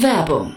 Werbung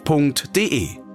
f.de.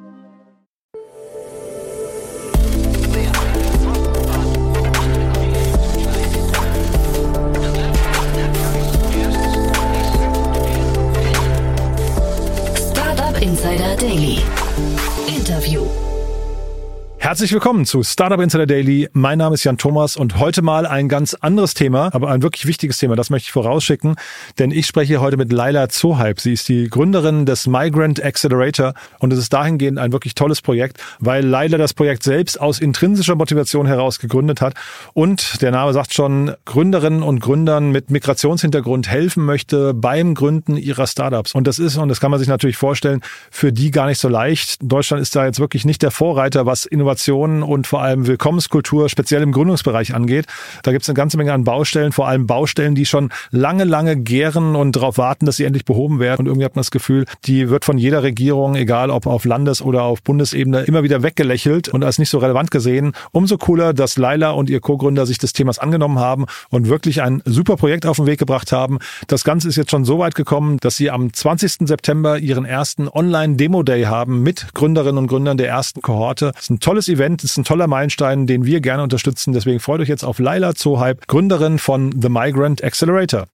Herzlich willkommen zu Startup Insider Daily. Mein Name ist Jan Thomas und heute mal ein ganz anderes Thema, aber ein wirklich wichtiges Thema. Das möchte ich vorausschicken, denn ich spreche heute mit Laila Zohype. Sie ist die Gründerin des Migrant Accelerator und es ist dahingehend ein wirklich tolles Projekt, weil Laila das Projekt selbst aus intrinsischer Motivation heraus gegründet hat und der Name sagt schon, Gründerinnen und Gründern mit Migrationshintergrund helfen möchte beim Gründen ihrer Startups. Und das ist, und das kann man sich natürlich vorstellen, für die gar nicht so leicht. Deutschland ist da jetzt wirklich nicht der Vorreiter, was Innovation Innovationen und vor allem Willkommenskultur speziell im Gründungsbereich angeht. Da gibt es eine ganze Menge an Baustellen, vor allem Baustellen, die schon lange, lange gären und darauf warten, dass sie endlich behoben werden. Und irgendwie hat man das Gefühl, die wird von jeder Regierung, egal ob auf Landes- oder auf Bundesebene, immer wieder weggelächelt und als nicht so relevant gesehen. Umso cooler, dass Laila und ihr Co-Gründer sich des Themas angenommen haben und wirklich ein super Projekt auf den Weg gebracht haben. Das Ganze ist jetzt schon so weit gekommen, dass sie am 20. September ihren ersten Online-Demo-Day haben mit Gründerinnen und Gründern der ersten Kohorte. Das ist ein tolles Event, das ist ein toller Meilenstein, den wir gerne unterstützen. Deswegen freut euch jetzt auf Laila Zohype, Gründerin von The Migrant Accelerator.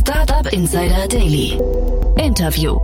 Startup Insider Daily. Interview.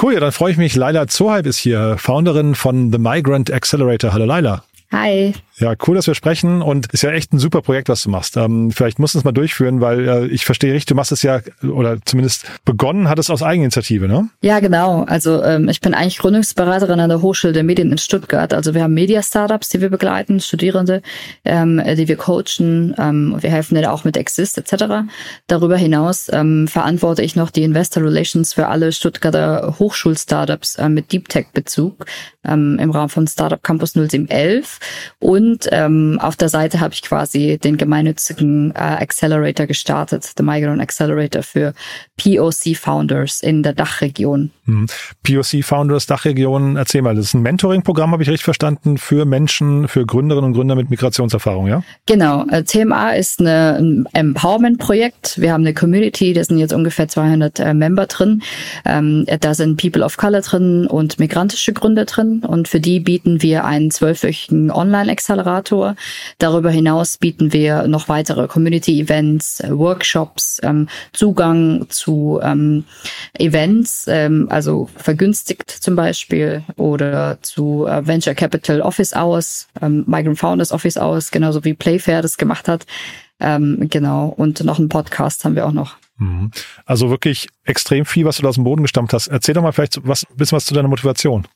Cool, ja, dann freue ich mich. Laila Zohype ist hier, Founderin von The Migrant Accelerator. Hallo Laila. Hi. Ja, cool, dass wir sprechen und ist ja echt ein super Projekt, was du machst. Ähm, vielleicht musst du es mal durchführen, weil äh, ich verstehe richtig, du machst es ja oder zumindest begonnen hat es aus Eigeninitiative, ne? Ja, genau. Also ähm, ich bin eigentlich Gründungsberaterin an der Hochschule der Medien in Stuttgart. Also wir haben Media-Startups, die wir begleiten, Studierende, ähm, die wir coachen. Ähm, wir helfen denen auch mit Exist etc. Darüber hinaus ähm, verantworte ich noch die Investor Relations für alle Stuttgarter Hochschul-Startups äh, mit Deep Tech-Bezug ähm, im Rahmen von Startup Campus 0711 und ähm, auf der Seite habe ich quasi den gemeinnützigen äh, Accelerator gestartet, The Migrant Accelerator für POC Founders in der Dachregion. Hm. POC Founders Dachregion, erzähl mal, das ist ein Mentoring-Programm, habe ich richtig verstanden, für Menschen, für Gründerinnen und Gründer mit Migrationserfahrung, ja? Genau. Äh, TMA ist eine, ein Empowerment-Projekt. Wir haben eine Community, da sind jetzt ungefähr 200 äh, Member drin. Ähm, da sind People of Color drin und migrantische Gründer drin und für die bieten wir einen zwölfwöchigen Online-Accelerator. Darüber hinaus bieten wir noch weitere Community-Events, äh, Workshops, ähm, Zugang zu ähm, Events, ähm, also vergünstigt zum Beispiel oder zu äh, Venture Capital Office Hours, ähm, Migrant Founders Office Hours, genauso wie Playfair das gemacht hat. Ähm, genau. Und noch einen Podcast haben wir auch noch. Mhm. Also wirklich extrem viel, was du da aus dem Boden gestammt hast. Erzähl doch mal vielleicht was, ein bisschen was zu deiner Motivation.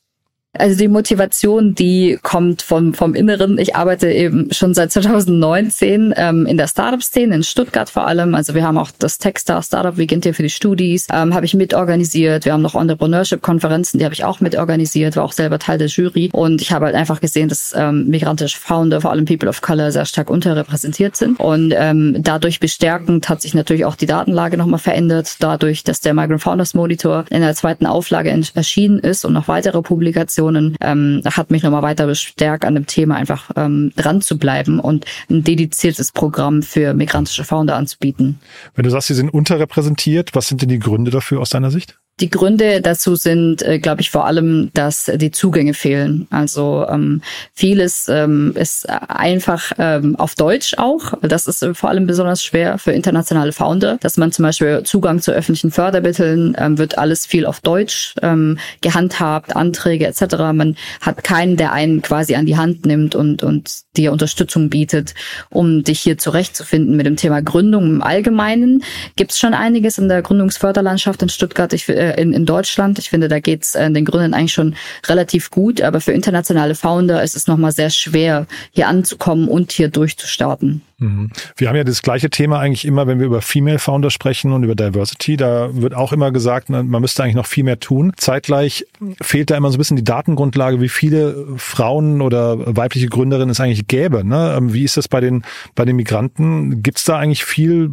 Also die Motivation, die kommt vom, vom Inneren. Ich arbeite eben schon seit 2019 ähm, in der Startup-Szene, in Stuttgart vor allem. Also wir haben auch das Techstar Startup Weekend hier für die Studis, ähm, habe ich mitorganisiert. Wir haben noch Entrepreneurship-Konferenzen, die habe ich auch mitorganisiert, war auch selber Teil der Jury. Und ich habe halt einfach gesehen, dass ähm, migrantische Founder, vor allem People of Color, sehr stark unterrepräsentiert sind. Und ähm, dadurch bestärkend hat sich natürlich auch die Datenlage nochmal verändert, dadurch, dass der Migrant Founders Monitor in der zweiten Auflage erschienen ist und noch weitere Publikationen, ähm, hat mich nochmal weiter bestärkt, an dem Thema einfach ähm, dran zu bleiben und ein dediziertes Programm für migrantische Founder anzubieten. Wenn du sagst, sie sind unterrepräsentiert, was sind denn die Gründe dafür aus deiner Sicht? Die Gründe dazu sind, äh, glaube ich, vor allem, dass die Zugänge fehlen. Also ähm, vieles ähm, ist einfach ähm, auf Deutsch auch. Das ist vor allem besonders schwer für internationale Founder, dass man zum Beispiel Zugang zu öffentlichen Fördermitteln ähm, wird alles viel auf Deutsch ähm, gehandhabt, Anträge etc. Man hat keinen, der einen quasi an die Hand nimmt und und dir Unterstützung bietet, um dich hier zurechtzufinden mit dem Thema Gründung im Allgemeinen. Gibt es schon einiges in der Gründungsförderlandschaft in Stuttgart. Ich äh, in, in Deutschland. Ich finde, da geht's äh, den Gründern eigentlich schon relativ gut, aber für internationale Founder ist es nochmal sehr schwer, hier anzukommen und hier durchzustarten. Mhm. Wir haben ja das gleiche Thema eigentlich immer, wenn wir über Female Founder sprechen und über Diversity. Da wird auch immer gesagt, man müsste eigentlich noch viel mehr tun. Zeitgleich fehlt da immer so ein bisschen die Datengrundlage, wie viele Frauen oder weibliche Gründerinnen es eigentlich gäbe. Ne? Ähm, wie ist das bei den, bei den Migranten? Gibt es da eigentlich viel,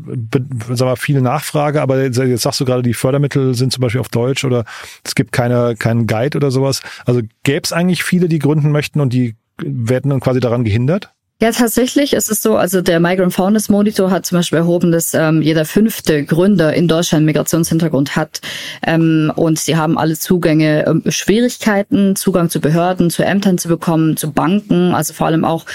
sag mal, viel Nachfrage? Aber jetzt sagst du gerade, die Fördermittel sind zum Beispiel auf Deutsch oder es gibt keine, keinen Guide oder sowas. Also gäbe es eigentlich viele, die gründen möchten und die werden dann quasi daran gehindert? Ja, tatsächlich ist es so, also der Migrant Founders Monitor hat zum Beispiel erhoben, dass ähm, jeder fünfte Gründer in Deutschland Migrationshintergrund hat. Ähm, und sie haben alle Zugänge, ähm, Schwierigkeiten, Zugang zu Behörden, zu Ämtern zu bekommen, zu Banken, also vor allem auch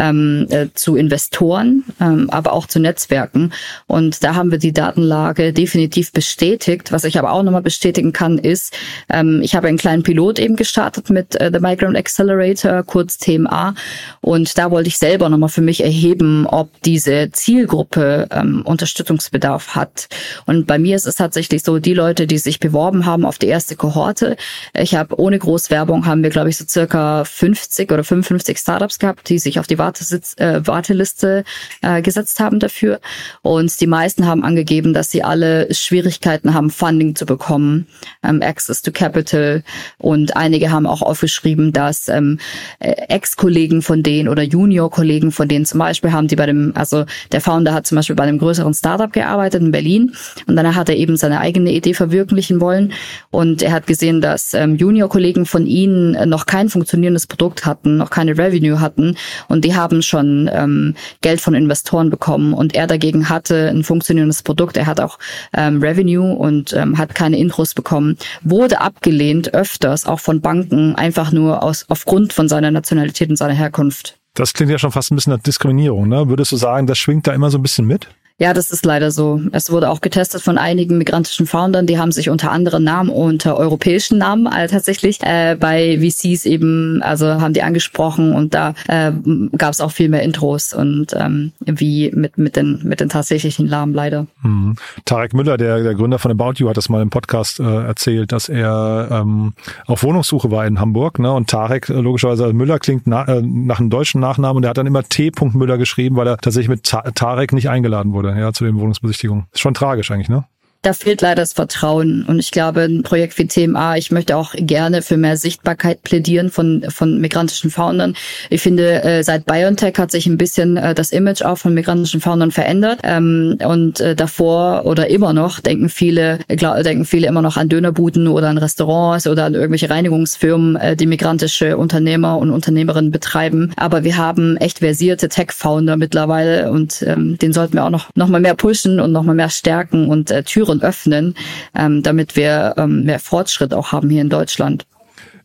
ähm, äh, zu Investoren, ähm, aber auch zu Netzwerken. Und da haben wir die Datenlage definitiv bestätigt. Was ich aber auch nochmal bestätigen kann, ist, ähm, ich habe einen kleinen Pilot eben gestartet mit äh, The Migrant Accelerator, kurz TMA. Und da wollte ich selber selber nochmal für mich erheben, ob diese Zielgruppe ähm, Unterstützungsbedarf hat. Und bei mir ist es tatsächlich so, die Leute, die sich beworben haben auf die erste Kohorte, ich habe ohne Großwerbung haben wir, glaube ich, so circa 50 oder 55 Startups gehabt, die sich auf die Wartesitz, äh, Warteliste äh, gesetzt haben dafür. Und die meisten haben angegeben, dass sie alle Schwierigkeiten haben, Funding zu bekommen, ähm, Access to Capital. Und einige haben auch aufgeschrieben, dass ähm, äh, Ex-Kollegen von denen oder Junior-Kollegen Kollegen von denen zum Beispiel haben die bei dem, also der Founder hat zum Beispiel bei einem größeren Startup gearbeitet in Berlin und danach hat er eben seine eigene Idee verwirklichen wollen und er hat gesehen, dass ähm, Junior-Kollegen von ihnen noch kein funktionierendes Produkt hatten, noch keine Revenue hatten und die haben schon ähm, Geld von Investoren bekommen und er dagegen hatte ein funktionierendes Produkt, er hat auch ähm, Revenue und ähm, hat keine Intros bekommen, wurde abgelehnt öfters auch von Banken einfach nur aus aufgrund von seiner Nationalität und seiner Herkunft. Das klingt ja schon fast ein bisschen nach Diskriminierung, ne? Würdest du sagen, das schwingt da immer so ein bisschen mit? Ja, das ist leider so. Es wurde auch getestet von einigen migrantischen Foundern, die haben sich unter anderen Namen, unter europäischen Namen äh, tatsächlich äh, bei VCs eben, also haben die angesprochen und da äh, gab es auch viel mehr Intros und ähm, wie mit mit den mit den tatsächlichen Namen leider. Mhm. Tarek Müller, der, der Gründer von About You, hat das mal im Podcast äh, erzählt, dass er ähm, auf Wohnungssuche war in Hamburg. Ne? Und Tarek, äh, logischerweise, also Müller klingt na, äh, nach einem deutschen Nachnamen und er hat dann immer T. Müller geschrieben, weil er tatsächlich mit Ta Tarek nicht eingeladen wurde ja, zu den Wohnungsbesichtigungen. Ist schon tragisch eigentlich, ne? Da fehlt leider das Vertrauen. Und ich glaube, ein Projekt wie TMA, ich möchte auch gerne für mehr Sichtbarkeit plädieren von, von migrantischen Foundern. Ich finde, äh, seit BioNTech hat sich ein bisschen äh, das Image auch von migrantischen Foundern verändert. Ähm, und äh, davor oder immer noch denken viele, denken viele immer noch an Dönerbuden oder an Restaurants oder an irgendwelche Reinigungsfirmen, die migrantische Unternehmer und Unternehmerinnen betreiben. Aber wir haben echt versierte Tech-Founder mittlerweile und ähm, den sollten wir auch noch, noch mal mehr pushen und noch mal mehr stärken und Türen Türen öffnen, ähm, damit wir ähm, mehr Fortschritt auch haben hier in Deutschland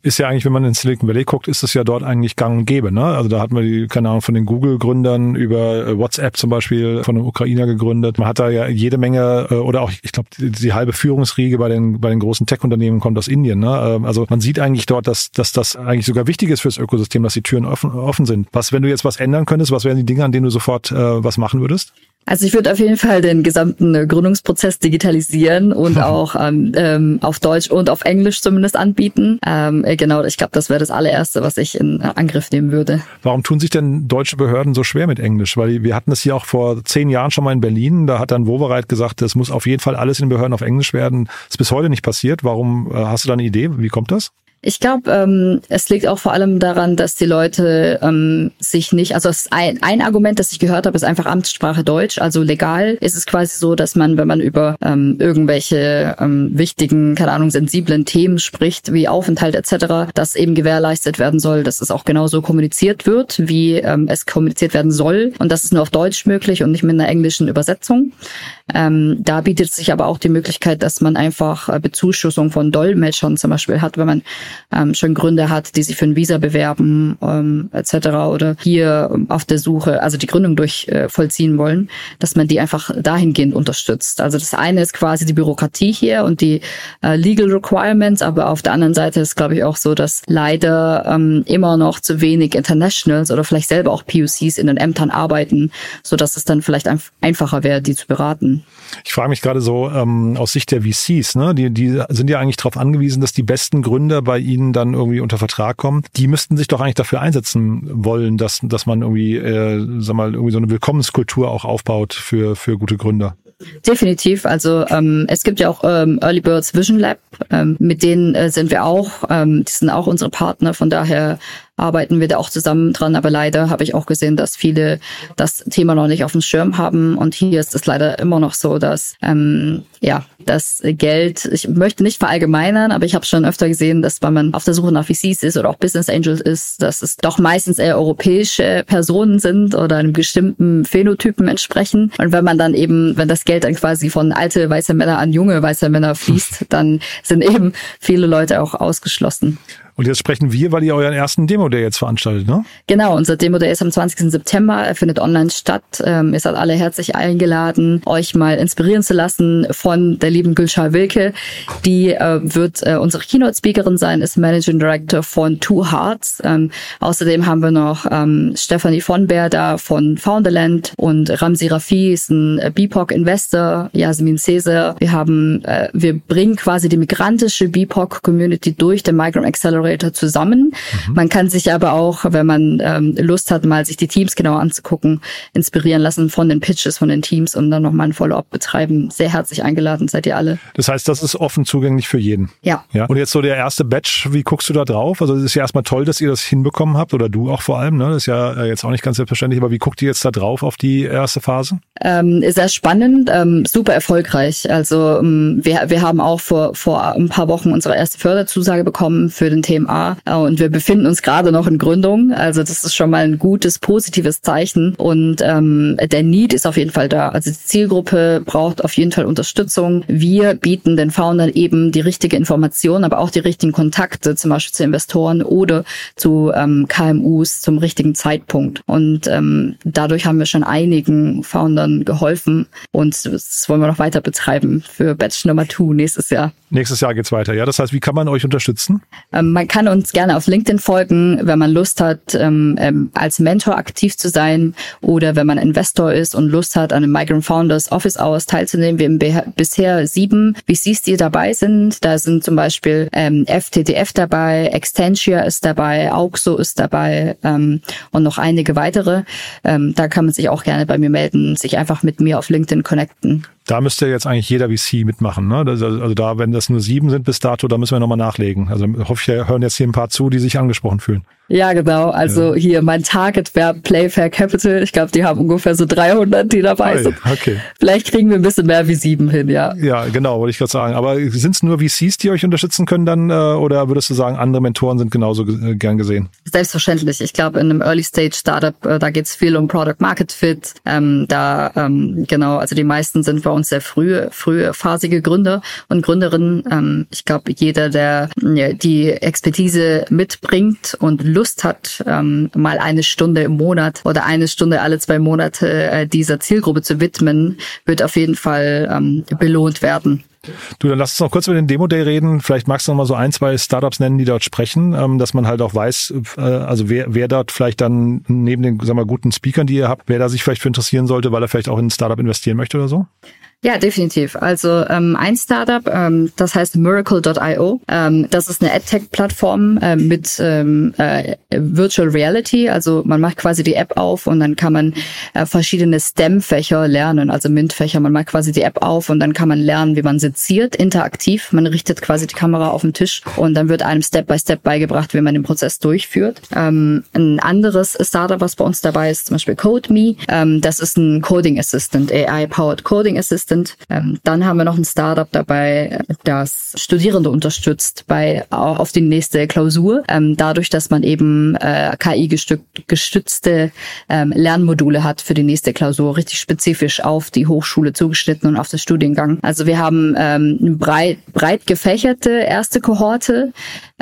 ist ja eigentlich, wenn man in Silicon Valley guckt, ist es ja dort eigentlich gang und gäbe. Ne? Also da hatten wir die, keine Ahnung, von den Google-Gründern über äh, WhatsApp zum Beispiel von einem Ukrainer gegründet. Man hat da ja jede Menge äh, oder auch, ich glaube, die, die, halbe Führungsriege bei den, bei den großen Tech-Unternehmen kommt aus Indien. Ne? Ähm, also man sieht eigentlich dort, dass, dass das eigentlich sogar wichtig ist fürs Ökosystem, dass die Türen offen, offen sind. Was, wenn du jetzt was ändern könntest, was wären die Dinge, an denen du sofort äh, was machen würdest? Also ich würde auf jeden Fall den gesamten äh, Gründungsprozess digitalisieren und auch ähm, ähm, auf Deutsch und auf Englisch zumindest anbieten. Ähm, äh, genau, ich glaube, das wäre das allererste, was ich in Angriff nehmen würde. Warum tun sich denn deutsche Behörden so schwer mit Englisch? Weil wir hatten es hier auch vor zehn Jahren schon mal in Berlin. Da hat dann Wovereit gesagt, es muss auf jeden Fall alles in den Behörden auf Englisch werden. Das ist bis heute nicht passiert. Warum äh, hast du da eine Idee? Wie kommt das? Ich glaube, ähm, es liegt auch vor allem daran, dass die Leute ähm, sich nicht, also ein, ein Argument, das ich gehört habe, ist einfach Amtssprache Deutsch. Also legal ist es quasi so, dass man, wenn man über ähm, irgendwelche ähm, wichtigen, keine Ahnung, sensiblen Themen spricht, wie Aufenthalt etc., dass eben gewährleistet werden soll, dass es auch genauso kommuniziert wird, wie ähm, es kommuniziert werden soll. Und das ist nur auf Deutsch möglich und nicht mit einer englischen Übersetzung. Ähm, da bietet sich aber auch die Möglichkeit, dass man einfach äh, Bezuschussung von Dolmetschern zum Beispiel hat, wenn man ähm, schon Gründe hat, die sich für ein Visa bewerben ähm, etc. oder hier ähm, auf der Suche, also die Gründung durch äh, vollziehen wollen, dass man die einfach dahingehend unterstützt. Also das eine ist quasi die Bürokratie hier und die äh, Legal Requirements, aber auf der anderen Seite ist glaube ich auch so, dass leider ähm, immer noch zu wenig Internationals oder vielleicht selber auch PUCs in den Ämtern arbeiten, so dass es dann vielleicht ein einfacher wäre, die zu beraten. Ich frage mich gerade so ähm, aus Sicht der VCs, ne? die, die sind ja eigentlich darauf angewiesen, dass die besten Gründer bei Ihnen dann irgendwie unter Vertrag kommen, die müssten sich doch eigentlich dafür einsetzen wollen, dass, dass man irgendwie, äh, sag mal, irgendwie so eine Willkommenskultur auch aufbaut für, für gute Gründer. Definitiv. Also ähm, es gibt ja auch ähm, Early Birds Vision Lab, ähm, mit denen äh, sind wir auch, ähm, die sind auch unsere Partner. Von daher arbeiten wir da auch zusammen dran. Aber leider habe ich auch gesehen, dass viele das Thema noch nicht auf dem Schirm haben. Und hier ist es leider immer noch so, dass ähm, ja das Geld, ich möchte nicht verallgemeinern, aber ich habe schon öfter gesehen, dass wenn man auf der Suche nach VCs ist oder auch Business Angels ist, dass es doch meistens eher europäische Personen sind oder einem bestimmten Phänotypen entsprechen. Und wenn man dann eben, wenn das Geld dann quasi von alte weiße Männer an junge weiße Männer fließt, dann sind eben viele Leute auch ausgeschlossen. Und jetzt sprechen wir, weil ihr euren ersten Demo-Day jetzt veranstaltet, ne? Genau, unser Demo-Day ist am 20. September. Er findet online statt. Ähm, ihr seid alle herzlich eingeladen, euch mal inspirieren zu lassen von der lieben Gülschar Wilke. Die äh, wird äh, unsere Keynote-Speakerin sein, ist Managing Director von Two Hearts. Ähm, außerdem haben wir noch ähm, Stefanie von Bär da von Founderland und Ramsi Rafi ist ein äh, BIPOC-Investor, Jasmin Caesar. Wir haben, äh, wir bringen quasi die migrantische BIPOC-Community durch den Migrant Accelerator Accelerator zusammen. Mhm. Man kann sich aber auch, wenn man ähm, Lust hat, mal sich die Teams genau anzugucken, inspirieren lassen von den Pitches von den Teams und dann nochmal ein Follow-up betreiben. Sehr herzlich eingeladen seid ihr alle. Das heißt, das ist offen zugänglich für jeden. Ja. ja. Und jetzt so der erste Batch, wie guckst du da drauf? Also es ist ja erstmal toll, dass ihr das hinbekommen habt oder du auch vor allem. Ne? Das ist ja äh, jetzt auch nicht ganz selbstverständlich, aber wie guckt ihr jetzt da drauf auf die erste Phase? Ähm, sehr spannend, ähm, super erfolgreich. Also ähm, wir, wir haben auch vor, vor ein paar Wochen unsere erste Förderzusage bekommen für den TMA äh, und wir befinden uns gerade noch in Gründung. Also das ist schon mal ein gutes, positives Zeichen und ähm, der Need ist auf jeden Fall da. Also die Zielgruppe braucht auf jeden Fall Unterstützung. Wir bieten den Foundern eben die richtige Information, aber auch die richtigen Kontakte, zum Beispiel zu Investoren oder zu ähm, KMUs zum richtigen Zeitpunkt. Und ähm, dadurch haben wir schon einigen Foundern geholfen und das wollen wir noch weiter betreiben für Batch Nummer 2 nächstes Jahr. Nächstes Jahr geht's weiter, ja. Das heißt, wie kann man euch unterstützen? Ähm, man kann uns gerne auf LinkedIn folgen, wenn man Lust hat, ähm, ähm, als Mentor aktiv zu sein oder wenn man Investor ist und Lust hat, an einem Migrant Founders Office Hours teilzunehmen. Wir haben bisher sieben VCs, die dabei sind. Da sind zum Beispiel ähm, FTTF dabei, Extentia ist dabei, Auxo ist dabei ähm, und noch einige weitere. Ähm, da kann man sich auch gerne bei mir melden, sich einfach mit mir auf LinkedIn connecten da müsste jetzt eigentlich jeder VC mitmachen. Ne? Also, also da, wenn das nur sieben sind bis dato, da müssen wir nochmal nachlegen. Also hoffe ich, hören jetzt hier ein paar zu, die sich angesprochen fühlen. Ja, genau. Also ja. hier mein Target wäre Playfair Capital. Ich glaube, die haben ungefähr so 300, die dabei sind. Okay. Vielleicht kriegen wir ein bisschen mehr wie sieben hin, ja. Ja, genau, wollte ich gerade sagen. Aber sind es nur VCs, die euch unterstützen können dann? Äh, oder würdest du sagen, andere Mentoren sind genauso äh, gern gesehen? Selbstverständlich. Ich glaube, in einem Early Stage Startup, äh, da geht's viel um Product Market Fit. Ähm, da, ähm, genau, also die meisten sind bei uns sehr frühe, frühe phasige Gründer und Gründerinnen. Ähm, ich glaube, jeder, der die Expertise mitbringt und Lust hat, ähm, mal eine Stunde im Monat oder eine Stunde alle zwei Monate äh, dieser Zielgruppe zu widmen, wird auf jeden Fall ähm, belohnt werden. Du, dann lass uns noch kurz über den Demo Day reden. Vielleicht magst du noch mal so ein, zwei Startups nennen, die dort sprechen, ähm, dass man halt auch weiß, äh, also wer, wer dort vielleicht dann neben den, sagen wir, guten Speakern, die ihr habt, wer da sich vielleicht für interessieren sollte, weil er vielleicht auch in ein Startup investieren möchte oder so? Ja, definitiv. Also ähm, ein Startup, ähm, das heißt Miracle.io. Ähm, das ist eine AdTech-Plattform äh, mit ähm, äh, Virtual Reality. Also man macht quasi die App auf und dann kann man äh, verschiedene STEM-Fächer lernen, also MINT-Fächer. Man macht quasi die App auf und dann kann man lernen, wie man seziert, interaktiv. Man richtet quasi die Kamera auf den Tisch und dann wird einem Step-by-Step Step beigebracht, wie man den Prozess durchführt. Ähm, ein anderes Startup, was bei uns dabei ist, zum Beispiel CodeMe. Ähm, das ist ein Coding Assistant, AI-powered Coding Assistant sind. Ähm, dann haben wir noch ein Startup dabei, das Studierende unterstützt bei auf die nächste Klausur. Ähm, dadurch, dass man eben äh, KI-gestützte ähm, Lernmodule hat für die nächste Klausur, richtig spezifisch auf die Hochschule zugeschnitten und auf das Studiengang. Also wir haben ähm, eine breit, breit gefächerte erste Kohorte.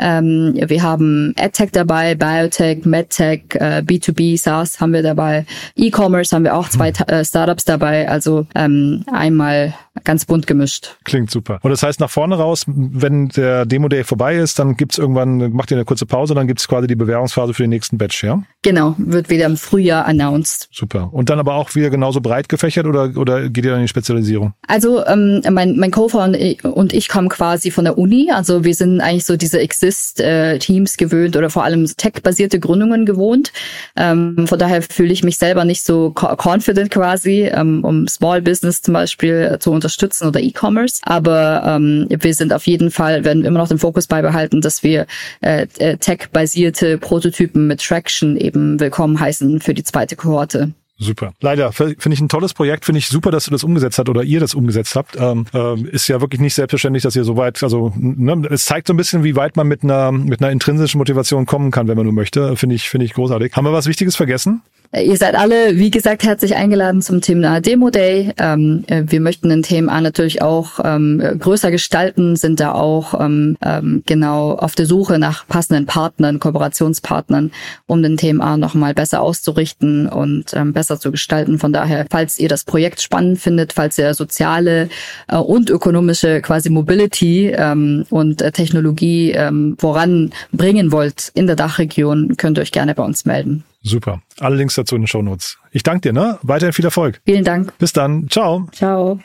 Ähm, wir haben EdTech dabei, Biotech, MedTech, äh, B2B, SaaS haben wir dabei, E-Commerce haben wir auch zwei äh, Startups dabei. Also ähm, einmal ganz bunt gemischt. Klingt super. Und das heißt, nach vorne raus, wenn der Demo-Day vorbei ist, dann gibt's irgendwann, macht ihr eine kurze Pause, dann gibt's quasi die Bewerbungsphase für den nächsten Batch, ja? Genau, wird wieder im Frühjahr announced. Super. Und dann aber auch wieder genauso breit gefächert oder, oder geht ihr dann in die Spezialisierung? Also ähm, mein, mein Co-Founder und ich kommen quasi von der Uni. Also wir sind eigentlich so diese Exist-Teams gewöhnt oder vor allem tech-basierte Gründungen gewohnt. Ähm, von daher fühle ich mich selber nicht so confident quasi, ähm, um Small Business zum Beispiel zu unterstützen oder E-Commerce. Aber ähm, wir sind auf jeden Fall, werden immer noch den Fokus beibehalten, dass wir äh, äh tech-basierte Prototypen mit Traction eben willkommen heißen für die zweite Kohorte. Super. Leider finde ich ein tolles Projekt. Finde ich super, dass du das umgesetzt hast oder ihr das umgesetzt habt. Ähm, ähm, ist ja wirklich nicht selbstverständlich, dass ihr so weit, also ne, es zeigt so ein bisschen, wie weit man mit einer mit einer intrinsischen Motivation kommen kann, wenn man nur möchte. Finde ich finde ich großartig. Haben wir was Wichtiges vergessen? Ihr seid alle, wie gesagt, herzlich eingeladen zum Thema Demo Day. Ähm, äh, wir möchten den Thema natürlich auch ähm, größer gestalten, sind da auch ähm, ähm, genau auf der Suche nach passenden Partnern, Kooperationspartnern, um den Thema nochmal besser auszurichten und ähm, besser zu gestalten. Von daher, falls ihr das Projekt spannend findet, falls ihr soziale äh, und ökonomische quasi Mobility ähm, und äh, Technologie voranbringen wollt in der Dachregion, könnt ihr euch gerne bei uns melden. Super. Alle Links dazu in den Show Notes. Ich danke dir, ne? Weiterhin viel Erfolg. Vielen Dank. Bis dann. Ciao. Ciao.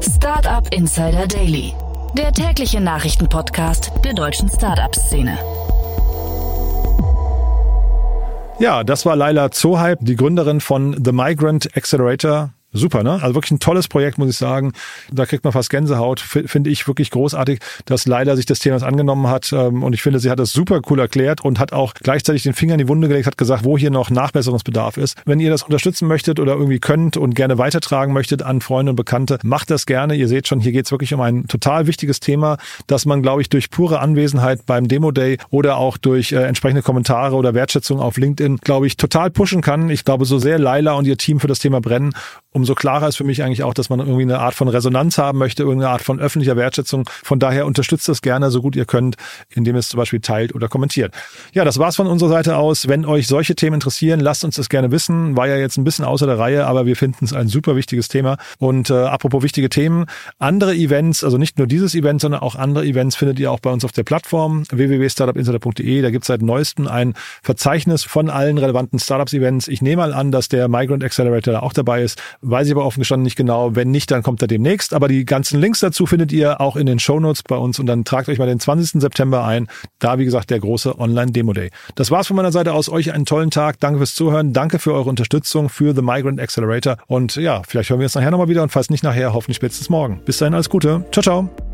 Startup Insider Daily. Der tägliche Nachrichtenpodcast der deutschen Startup-Szene. Ja, das war Laila Zohype, die Gründerin von The Migrant Accelerator super, ne? Also wirklich ein tolles Projekt, muss ich sagen. Da kriegt man fast Gänsehaut. Finde ich wirklich großartig, dass Leila sich des Themas angenommen hat. Ähm, und ich finde, sie hat das super cool erklärt und hat auch gleichzeitig den Finger in die Wunde gelegt, hat gesagt, wo hier noch Nachbesserungsbedarf ist. Wenn ihr das unterstützen möchtet oder irgendwie könnt und gerne weitertragen möchtet an Freunde und Bekannte, macht das gerne. Ihr seht schon, hier geht es wirklich um ein total wichtiges Thema, dass man, glaube ich, durch pure Anwesenheit beim Demo Day oder auch durch äh, entsprechende Kommentare oder Wertschätzung auf LinkedIn, glaube ich, total pushen kann. Ich glaube, so sehr Leila und ihr Team für das Thema brennen, umso klarer ist für mich eigentlich auch, dass man irgendwie eine Art von Resonanz haben möchte, irgendeine Art von öffentlicher Wertschätzung. Von daher unterstützt das gerne so gut ihr könnt, indem ihr es zum Beispiel teilt oder kommentiert. Ja, das war's von unserer Seite aus. Wenn euch solche Themen interessieren, lasst uns das gerne wissen. War ja jetzt ein bisschen außer der Reihe, aber wir finden es ein super wichtiges Thema. Und äh, apropos wichtige Themen, andere Events, also nicht nur dieses Event, sondern auch andere Events findet ihr auch bei uns auf der Plattform www.startupinsider.de. Da gibt es seit neuestem ein Verzeichnis von allen relevanten Startups-Events. Ich nehme mal an, dass der Migrant Accelerator auch dabei ist. Weiß ich aber offen gestanden nicht genau. Wenn nicht, dann kommt er demnächst. Aber die ganzen Links dazu findet ihr auch in den Show bei uns und dann tragt euch mal den 20. September ein. Da, wie gesagt, der große Online-Demo-Day. Das war's von meiner Seite aus. Euch einen tollen Tag. Danke fürs Zuhören. Danke für eure Unterstützung für The Migrant Accelerator. Und ja, vielleicht hören wir uns nachher nochmal wieder und falls nicht nachher, hoffentlich spätestens morgen. Bis dahin, alles Gute. Ciao, ciao.